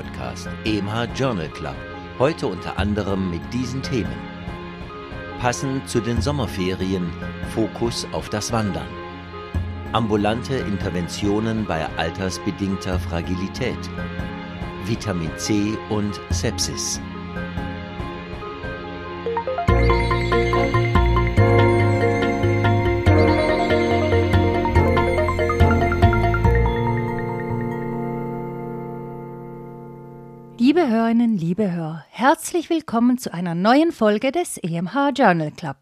Podcast, EMH Journal Club. Heute unter anderem mit diesen Themen. Passend zu den Sommerferien Fokus auf das Wandern. Ambulante Interventionen bei altersbedingter Fragilität. Vitamin C und Sepsis. Liebe Hörerinnen, liebe Hörer, herzlich willkommen zu einer neuen Folge des EMH Journal Club.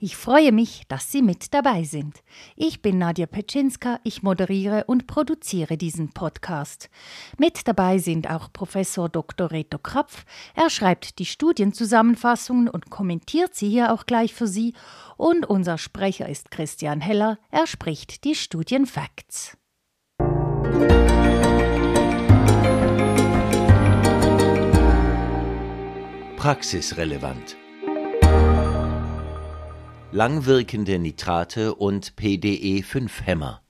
Ich freue mich, dass Sie mit dabei sind. Ich bin Nadja Petschinska, ich moderiere und produziere diesen Podcast. Mit dabei sind auch Professor Dr. Reto Krapf. Er schreibt die Studienzusammenfassungen und kommentiert sie hier auch gleich für Sie. Und unser Sprecher ist Christian Heller. Er spricht die Studienfacts. Praxisrelevant. Langwirkende Nitrate und PDE5-Hämmer.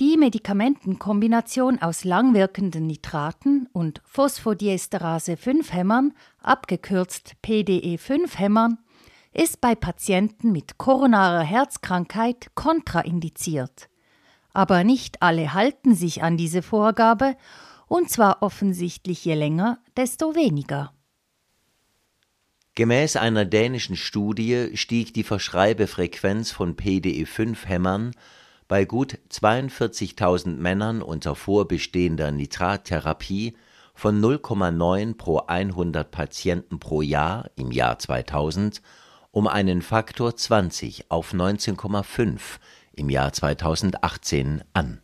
Die Medikamentenkombination aus langwirkenden Nitraten und Phosphodiesterase-5-Hämmern, abgekürzt PDE5-Hämmern, ist bei Patienten mit koronarer Herzkrankheit kontraindiziert. Aber nicht alle halten sich an diese Vorgabe, und zwar offensichtlich je länger, desto weniger. Gemäß einer dänischen Studie stieg die Verschreibefrequenz von PDE5-Hämmern bei gut 42.000 Männern unter vorbestehender Nitrattherapie von 0,9 pro 100 Patienten pro Jahr im Jahr 2000 um einen Faktor 20 auf 19,5 im Jahr 2018 an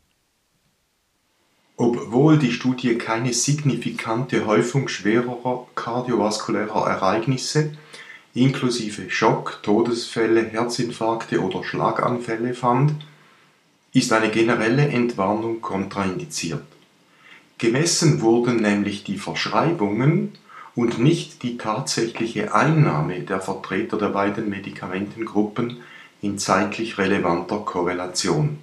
obwohl die Studie keine signifikante Häufung schwerer kardiovaskulärer Ereignisse inklusive Schock, Todesfälle, Herzinfarkte oder Schlaganfälle fand, ist eine generelle Entwarnung kontraindiziert. Gemessen wurden nämlich die Verschreibungen und nicht die tatsächliche Einnahme der Vertreter der beiden Medikamentengruppen in zeitlich relevanter Korrelation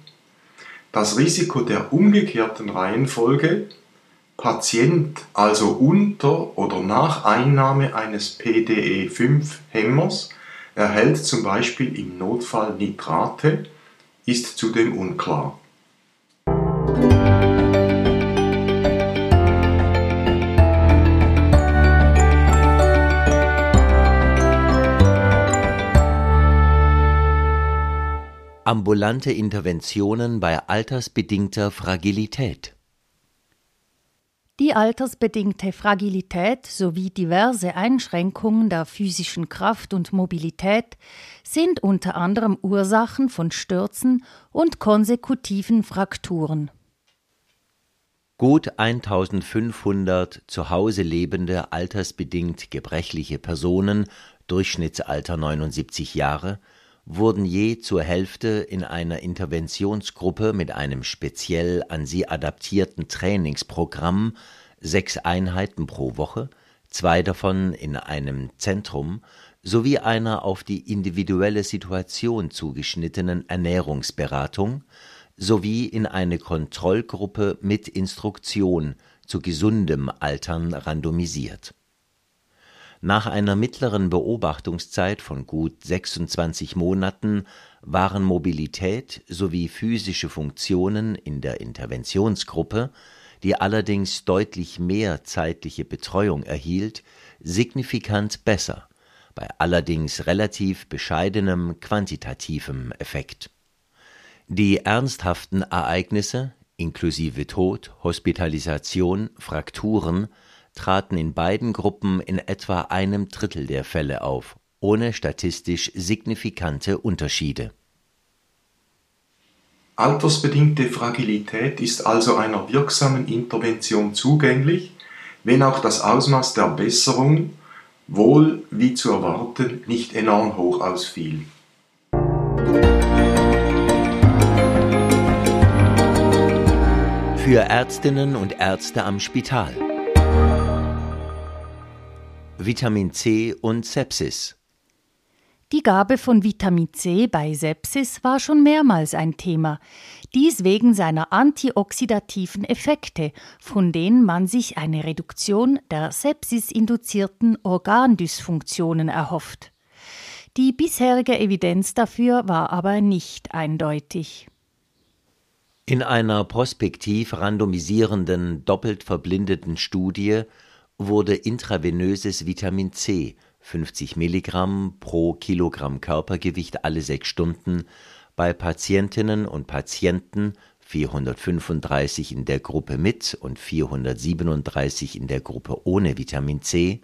das Risiko der umgekehrten Reihenfolge Patient also unter oder nach Einnahme eines PDE5-Hämmers erhält zum Beispiel im Notfall Nitrate, ist zudem unklar. Ambulante Interventionen bei altersbedingter Fragilität Die altersbedingte Fragilität sowie diverse Einschränkungen der physischen Kraft und Mobilität sind unter anderem Ursachen von Stürzen und konsekutiven Frakturen. Gut 1500 zu Hause lebende altersbedingt gebrechliche Personen, Durchschnittsalter 79 Jahre, wurden je zur Hälfte in einer Interventionsgruppe mit einem speziell an sie adaptierten Trainingsprogramm sechs Einheiten pro Woche, zwei davon in einem Zentrum sowie einer auf die individuelle Situation zugeschnittenen Ernährungsberatung sowie in eine Kontrollgruppe mit Instruktion zu gesundem Altern randomisiert nach einer mittleren Beobachtungszeit von gut 26 Monaten waren Mobilität sowie physische Funktionen in der Interventionsgruppe, die allerdings deutlich mehr zeitliche Betreuung erhielt, signifikant besser, bei allerdings relativ bescheidenem quantitativem Effekt. Die ernsthaften Ereignisse inklusive Tod, Hospitalisation, Frakturen traten in beiden Gruppen in etwa einem Drittel der Fälle auf, ohne statistisch signifikante Unterschiede. Altersbedingte Fragilität ist also einer wirksamen Intervention zugänglich, wenn auch das Ausmaß der Besserung wohl wie zu erwarten nicht enorm hoch ausfiel. Für Ärztinnen und Ärzte am Spital. Vitamin C und Sepsis. Die Gabe von Vitamin C bei Sepsis war schon mehrmals ein Thema. Dies wegen seiner antioxidativen Effekte, von denen man sich eine Reduktion der sepsisinduzierten Organdysfunktionen erhofft. Die bisherige Evidenz dafür war aber nicht eindeutig. In einer prospektiv randomisierenden, doppelt verblindeten Studie wurde intravenöses Vitamin C 50 Milligramm pro Kilogramm Körpergewicht alle sechs Stunden bei Patientinnen und Patienten 435 in der Gruppe mit und 437 in der Gruppe ohne Vitamin C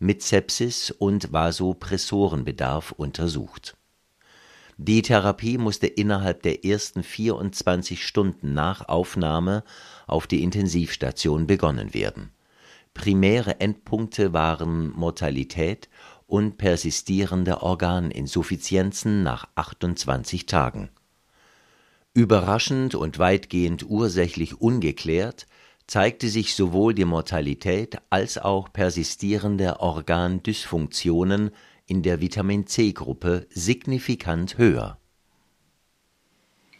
mit Sepsis und Vasopressorenbedarf untersucht. Die Therapie musste innerhalb der ersten 24 Stunden nach Aufnahme auf die Intensivstation begonnen werden. Primäre Endpunkte waren Mortalität und persistierende Organinsuffizienzen nach 28 Tagen. Überraschend und weitgehend ursächlich ungeklärt zeigte sich sowohl die Mortalität als auch persistierende Organdysfunktionen in der Vitamin-C-Gruppe signifikant höher.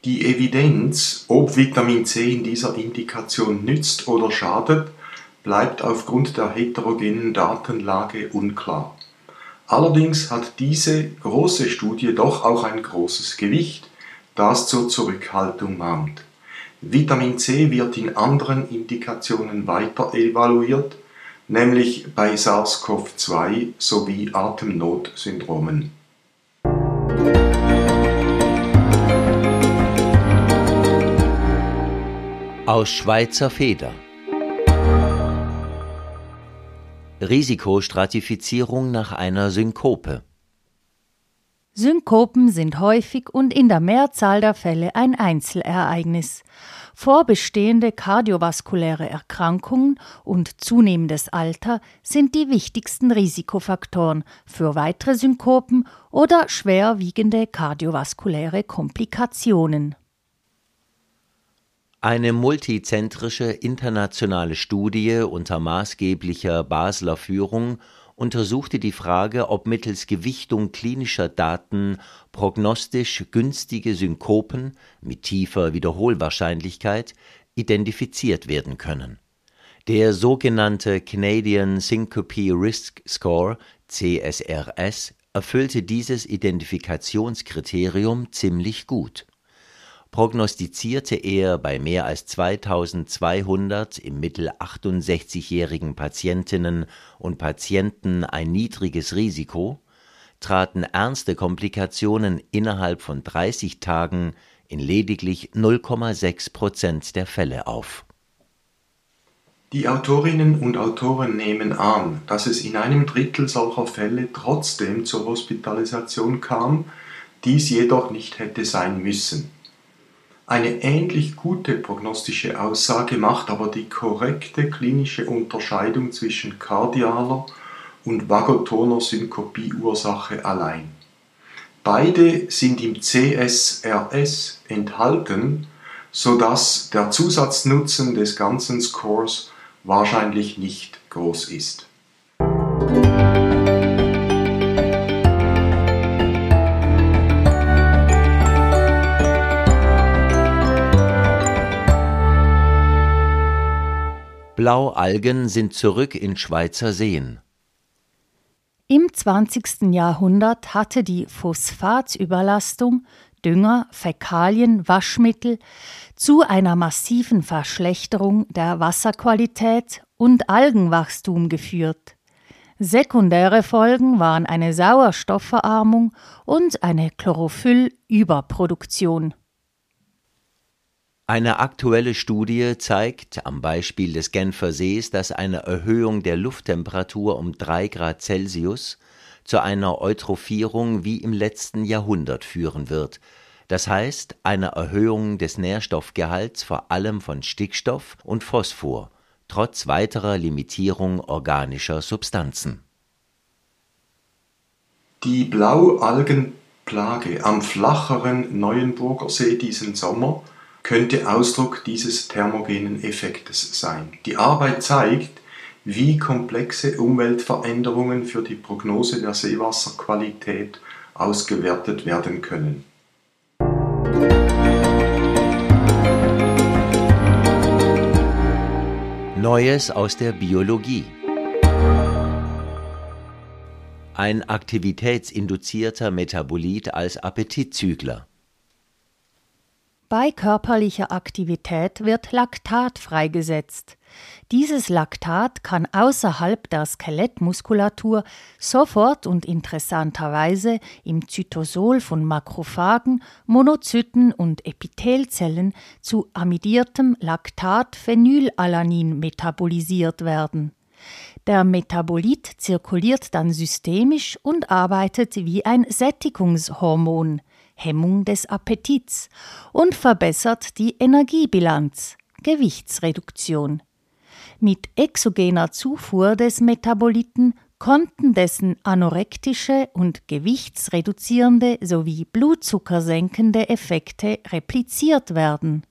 Die Evidenz, ob Vitamin C in dieser Indikation nützt oder schadet, bleibt aufgrund der heterogenen Datenlage unklar. Allerdings hat diese große Studie doch auch ein großes Gewicht, das zur Zurückhaltung mahnt. Vitamin C wird in anderen Indikationen weiter evaluiert, nämlich bei SARS-CoV-2 sowie Atemnotsyndromen. Aus Schweizer Feder Risikostratifizierung nach einer Synkope Synkopen sind häufig und in der Mehrzahl der Fälle ein Einzelereignis. Vorbestehende kardiovaskuläre Erkrankungen und zunehmendes Alter sind die wichtigsten Risikofaktoren für weitere Synkopen oder schwerwiegende kardiovaskuläre Komplikationen. Eine multizentrische internationale Studie unter maßgeblicher Basler Führung untersuchte die Frage, ob mittels Gewichtung klinischer Daten prognostisch günstige Synkopen mit tiefer Wiederholwahrscheinlichkeit identifiziert werden können. Der sogenannte Canadian Syncope Risk Score CSRS erfüllte dieses Identifikationskriterium ziemlich gut prognostizierte er bei mehr als 2200 im Mittel 68-jährigen Patientinnen und Patienten ein niedriges Risiko, traten ernste Komplikationen innerhalb von 30 Tagen in lediglich 0,6 Prozent der Fälle auf. Die Autorinnen und Autoren nehmen an, dass es in einem Drittel solcher Fälle trotzdem zur Hospitalisation kam, dies jedoch nicht hätte sein müssen. Eine ähnlich gute prognostische Aussage macht aber die korrekte klinische Unterscheidung zwischen kardialer und vagotoner Synkopieursache allein. Beide sind im CSRS enthalten, sodass der Zusatznutzen des ganzen Scores wahrscheinlich nicht groß ist. Blaualgen sind zurück in Schweizer Seen. Im 20. Jahrhundert hatte die Phosphatüberlastung Dünger, Fäkalien, Waschmittel zu einer massiven Verschlechterung der Wasserqualität und Algenwachstum geführt. Sekundäre Folgen waren eine Sauerstoffverarmung und eine Chlorophyllüberproduktion. Eine aktuelle Studie zeigt am Beispiel des Genfer Sees, dass eine Erhöhung der Lufttemperatur um drei Grad Celsius zu einer Eutrophierung wie im letzten Jahrhundert führen wird, das heißt einer Erhöhung des Nährstoffgehalts vor allem von Stickstoff und Phosphor, trotz weiterer Limitierung organischer Substanzen. Die Blaualgenplage am flacheren Neuenburger See diesen Sommer könnte Ausdruck dieses thermogenen Effektes sein. Die Arbeit zeigt, wie komplexe Umweltveränderungen für die Prognose der Seewasserqualität ausgewertet werden können. Neues aus der Biologie. Ein aktivitätsinduzierter Metabolit als Appetitzügler. Bei körperlicher Aktivität wird Laktat freigesetzt. Dieses Laktat kann außerhalb der Skelettmuskulatur sofort und interessanterweise im Zytosol von Makrophagen, Monozyten und Epithelzellen zu amidiertem Laktat-Phenylalanin metabolisiert werden. Der Metabolit zirkuliert dann systemisch und arbeitet wie ein Sättigungshormon. Hemmung des Appetits und verbessert die Energiebilanz, Gewichtsreduktion. Mit exogener Zufuhr des Metaboliten konnten dessen anorektische und gewichtsreduzierende sowie blutzuckersenkende Effekte repliziert werden.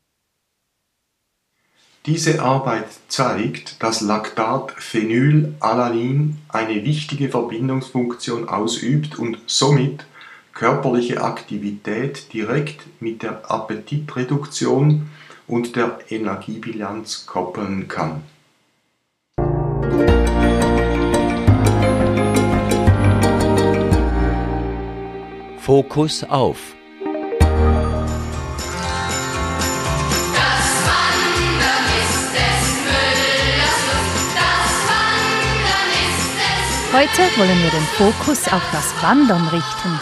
Diese Arbeit zeigt, dass Laktat-Phenylalanin eine wichtige Verbindungsfunktion ausübt und somit körperliche Aktivität direkt mit der Appetitreduktion und der Energiebilanz koppeln kann. Fokus auf. Heute wollen wir den Fokus auf das Wandern richten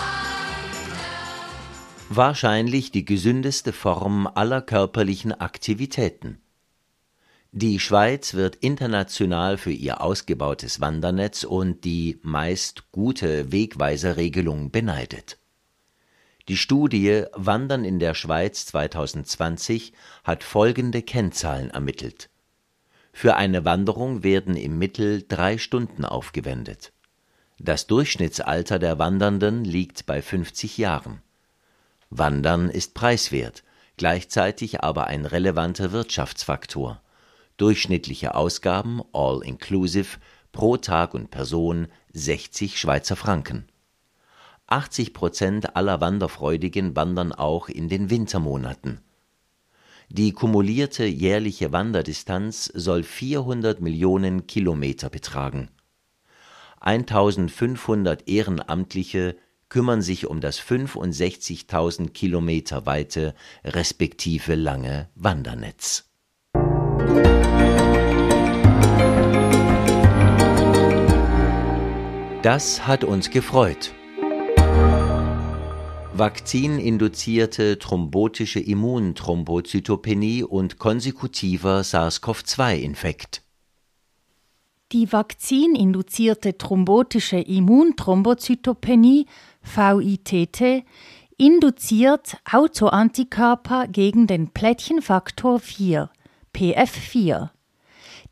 wahrscheinlich die gesündeste Form aller körperlichen Aktivitäten. Die Schweiz wird international für ihr ausgebautes Wandernetz und die meist gute Wegweiserregelung beneidet. Die Studie Wandern in der Schweiz 2020 hat folgende Kennzahlen ermittelt. Für eine Wanderung werden im Mittel drei Stunden aufgewendet. Das Durchschnittsalter der Wandernden liegt bei 50 Jahren. Wandern ist preiswert, gleichzeitig aber ein relevanter Wirtschaftsfaktor. Durchschnittliche Ausgaben all inclusive pro Tag und Person 60 Schweizer Franken. 80 Prozent aller Wanderfreudigen wandern auch in den Wintermonaten. Die kumulierte jährliche Wanderdistanz soll 400 Millionen Kilometer betragen. 1500 Ehrenamtliche kümmern sich um das 65.000 Kilometer weite respektive lange Wandernetz. Das hat uns gefreut. Vakzininduzierte thrombotische Immunthrombozytopenie und konsekutiver SARS-CoV-2-Infekt. Die vakzininduzierte thrombotische Immunthrombozytopenie VITT induziert Autoantikörper gegen den Plättchenfaktor 4 PF4.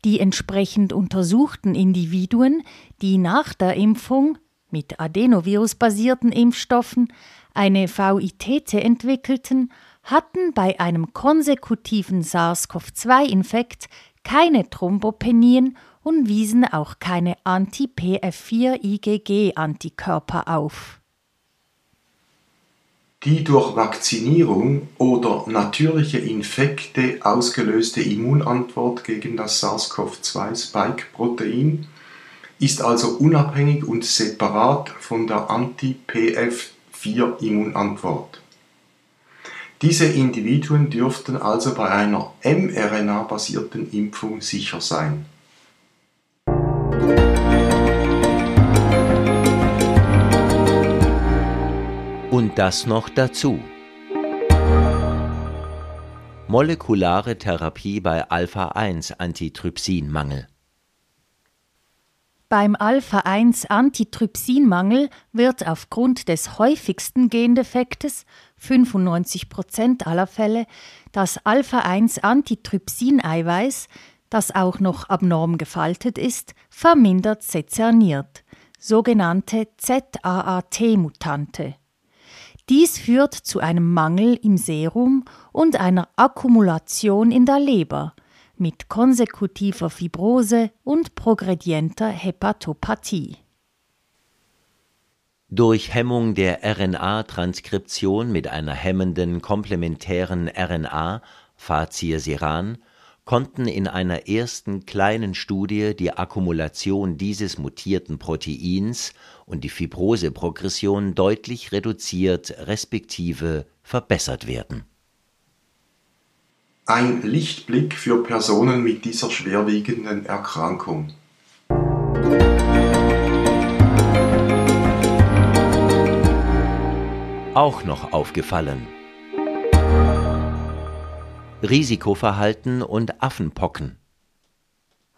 Die entsprechend untersuchten Individuen, die nach der Impfung mit Adenovirus-basierten Impfstoffen eine VITT entwickelten, hatten bei einem konsekutiven SARS-CoV-2-Infekt keine Thrombopenien und wiesen auch keine Anti-PF4-IgG-Antikörper auf. Die durch Vakzinierung oder natürliche Infekte ausgelöste Immunantwort gegen das SARS-CoV-2-Spike-Protein ist also unabhängig und separat von der Anti-PF4-Immunantwort. Diese Individuen dürften also bei einer mRNA-basierten Impfung sicher sein. Und das noch dazu. Molekulare Therapie bei Alpha-1-Antitrypsinmangel. Beim Alpha-1-Antitrypsinmangel wird aufgrund des häufigsten Gendefektes, 95% aller Fälle, das Alpha-1-Antitrypsineiweiß, das auch noch abnorm gefaltet ist, vermindert sezerniert, sogenannte ZAAT-Mutante. Dies führt zu einem Mangel im Serum und einer Akkumulation in der Leber mit konsekutiver Fibrose und progredienter Hepatopathie. Durch Hemmung der RNA-Transkription mit einer hemmenden komplementären RNA, Fazirsiran, konnten in einer ersten kleinen Studie die Akkumulation dieses mutierten Proteins und die Fibroseprogression deutlich reduziert respektive verbessert werden. Ein Lichtblick für Personen mit dieser schwerwiegenden Erkrankung. auch noch aufgefallen. Risikoverhalten und Affenpocken.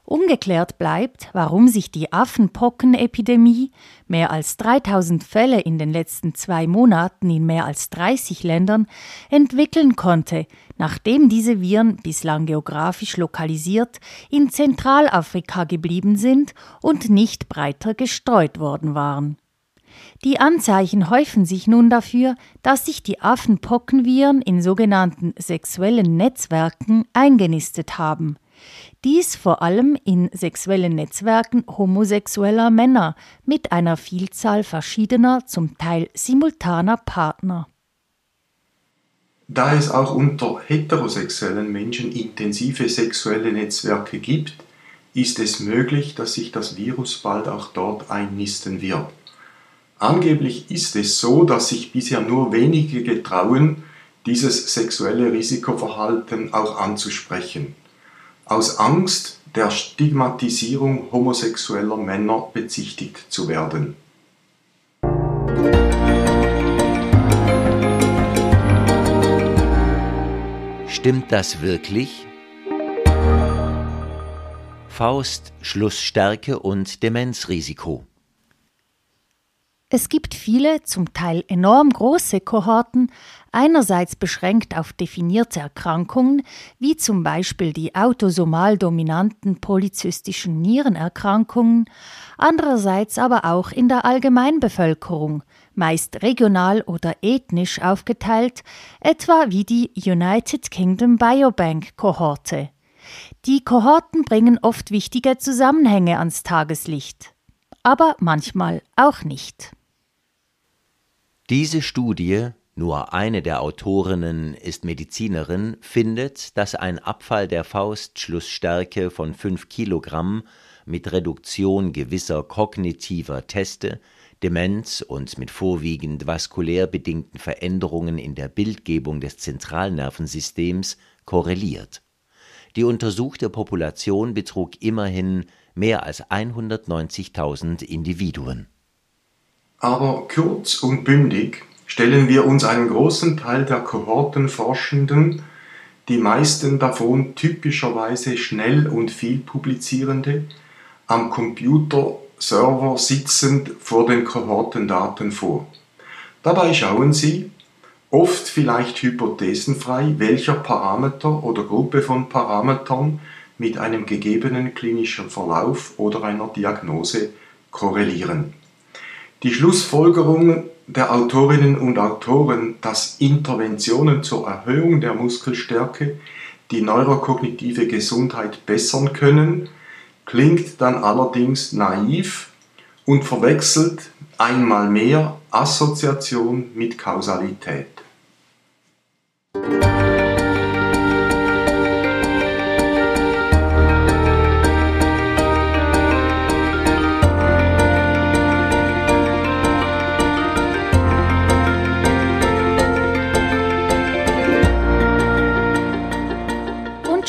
Ungeklärt bleibt, warum sich die Affenpockenepidemie, mehr als 3000 Fälle in den letzten zwei Monaten in mehr als 30 Ländern, entwickeln konnte, nachdem diese Viren bislang geografisch lokalisiert in Zentralafrika geblieben sind und nicht breiter gestreut worden waren. Die Anzeichen häufen sich nun dafür, dass sich die Affenpockenviren in sogenannten sexuellen Netzwerken eingenistet haben. Dies vor allem in sexuellen Netzwerken homosexueller Männer mit einer Vielzahl verschiedener, zum Teil simultaner Partner. Da es auch unter heterosexuellen Menschen intensive sexuelle Netzwerke gibt, ist es möglich, dass sich das Virus bald auch dort einnisten wird. Angeblich ist es so, dass sich bisher nur wenige getrauen, dieses sexuelle Risikoverhalten auch anzusprechen. Aus Angst der Stigmatisierung homosexueller Männer bezichtigt zu werden. Stimmt das wirklich? Faust, Schlussstärke und Demenzrisiko. Es gibt viele, zum Teil enorm große Kohorten, einerseits beschränkt auf definierte Erkrankungen, wie zum Beispiel die autosomal dominanten polyzystischen Nierenerkrankungen, andererseits aber auch in der Allgemeinbevölkerung, meist regional oder ethnisch aufgeteilt, etwa wie die United Kingdom Biobank Kohorte. Die Kohorten bringen oft wichtige Zusammenhänge ans Tageslicht, aber manchmal auch nicht. Diese Studie, nur eine der Autorinnen ist Medizinerin, findet, dass ein Abfall der Faustschlussstärke von 5 Kilogramm mit Reduktion gewisser kognitiver Teste, Demenz und mit vorwiegend vaskulär bedingten Veränderungen in der Bildgebung des Zentralnervensystems korreliert. Die untersuchte Population betrug immerhin mehr als 190.000 Individuen aber kurz und bündig stellen wir uns einen großen Teil der Kohortenforschenden, die meisten davon typischerweise schnell und viel publizierende, am Computerserver sitzend vor den Kohortendaten vor. Dabei schauen sie, oft vielleicht hypothesenfrei, welcher Parameter oder Gruppe von Parametern mit einem gegebenen klinischen Verlauf oder einer Diagnose korrelieren. Die Schlussfolgerung der Autorinnen und Autoren, dass Interventionen zur Erhöhung der Muskelstärke die neurokognitive Gesundheit bessern können, klingt dann allerdings naiv und verwechselt einmal mehr Assoziation mit Kausalität.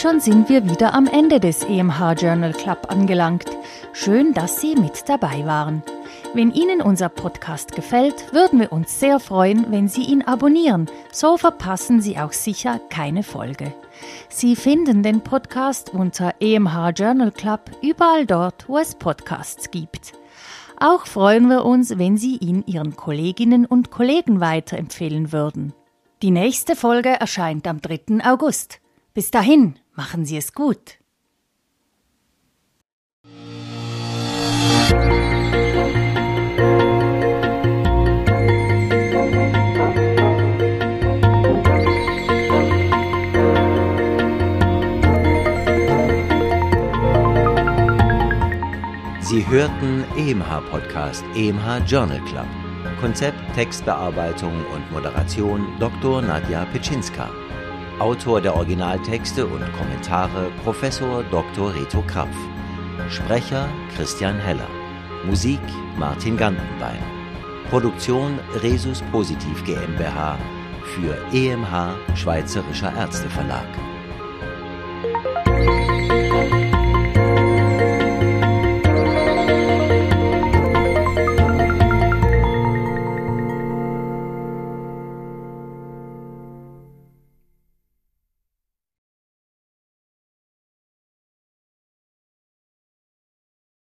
Schon sind wir wieder am Ende des EMH Journal Club angelangt. Schön, dass Sie mit dabei waren. Wenn Ihnen unser Podcast gefällt, würden wir uns sehr freuen, wenn Sie ihn abonnieren. So verpassen Sie auch sicher keine Folge. Sie finden den Podcast unter EMH Journal Club überall dort, wo es Podcasts gibt. Auch freuen wir uns, wenn Sie ihn Ihren Kolleginnen und Kollegen weiterempfehlen würden. Die nächste Folge erscheint am 3. August. Bis dahin, Machen Sie es gut. Sie hörten EMH Podcast, EMH Journal Club. Konzept, Textbearbeitung und Moderation Dr. Nadja Pitschinska. Autor der Originaltexte und Kommentare Professor Dr. Reto Krapf. Sprecher Christian Heller. Musik Martin Gantenbein. Produktion Resus Positiv GmbH für EMH Schweizerischer Ärzteverlag.